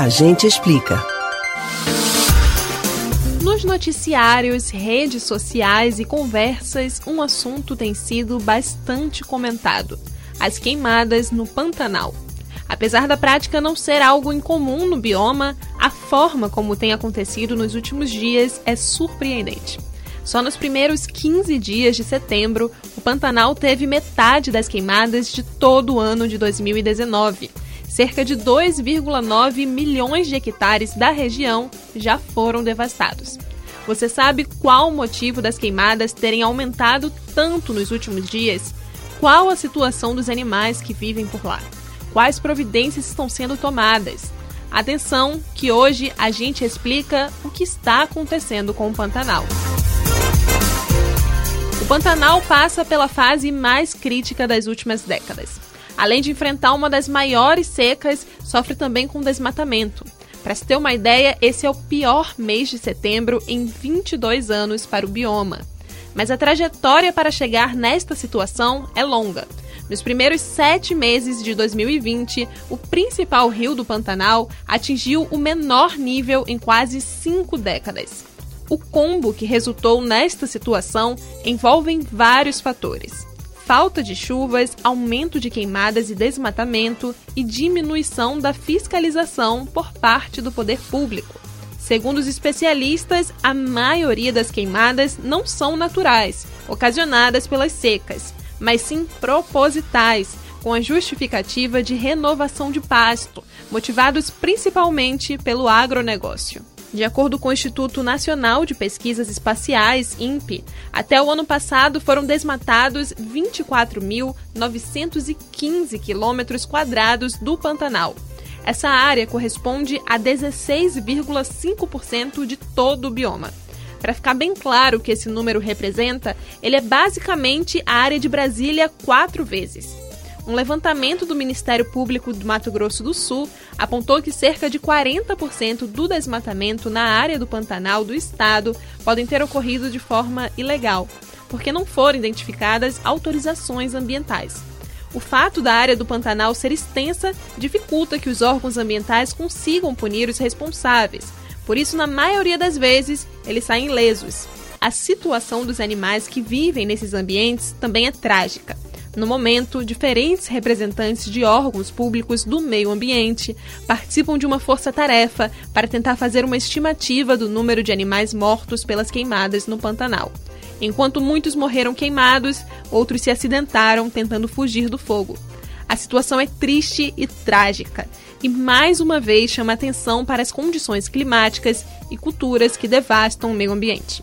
A gente explica. Nos noticiários, redes sociais e conversas, um assunto tem sido bastante comentado: as queimadas no Pantanal. Apesar da prática não ser algo incomum no bioma, a forma como tem acontecido nos últimos dias é surpreendente. Só nos primeiros 15 dias de setembro, o Pantanal teve metade das queimadas de todo o ano de 2019. Cerca de 2,9 milhões de hectares da região já foram devastados. Você sabe qual o motivo das queimadas terem aumentado tanto nos últimos dias? Qual a situação dos animais que vivem por lá? Quais providências estão sendo tomadas? Atenção, que hoje a gente explica o que está acontecendo com o Pantanal. O Pantanal passa pela fase mais crítica das últimas décadas. Além de enfrentar uma das maiores secas, sofre também com desmatamento. Para se ter uma ideia, esse é o pior mês de setembro em 22 anos para o bioma. Mas a trajetória para chegar nesta situação é longa. Nos primeiros sete meses de 2020, o principal rio do Pantanal atingiu o menor nível em quase cinco décadas. O combo que resultou nesta situação envolve vários fatores: falta de chuvas, aumento de queimadas e desmatamento e diminuição da fiscalização por parte do poder público. Segundo os especialistas, a maioria das queimadas não são naturais, ocasionadas pelas secas, mas sim propositais, com a justificativa de renovação de pasto, motivados principalmente pelo agronegócio. De acordo com o Instituto Nacional de Pesquisas Espaciais, INPE, até o ano passado foram desmatados 24.915 quilômetros quadrados do Pantanal. Essa área corresponde a 16,5% de todo o bioma. Para ficar bem claro o que esse número representa, ele é basicamente a área de Brasília quatro vezes. Um levantamento do Ministério Público do Mato Grosso do Sul apontou que cerca de 40% do desmatamento na área do Pantanal do estado podem ter ocorrido de forma ilegal, porque não foram identificadas autorizações ambientais. O fato da área do Pantanal ser extensa dificulta que os órgãos ambientais consigam punir os responsáveis, por isso, na maioria das vezes, eles saem ilesos. A situação dos animais que vivem nesses ambientes também é trágica. No momento, diferentes representantes de órgãos públicos do meio ambiente participam de uma força-tarefa para tentar fazer uma estimativa do número de animais mortos pelas queimadas no Pantanal. Enquanto muitos morreram queimados, outros se acidentaram tentando fugir do fogo. A situação é triste e trágica e mais uma vez chama atenção para as condições climáticas e culturas que devastam o meio ambiente.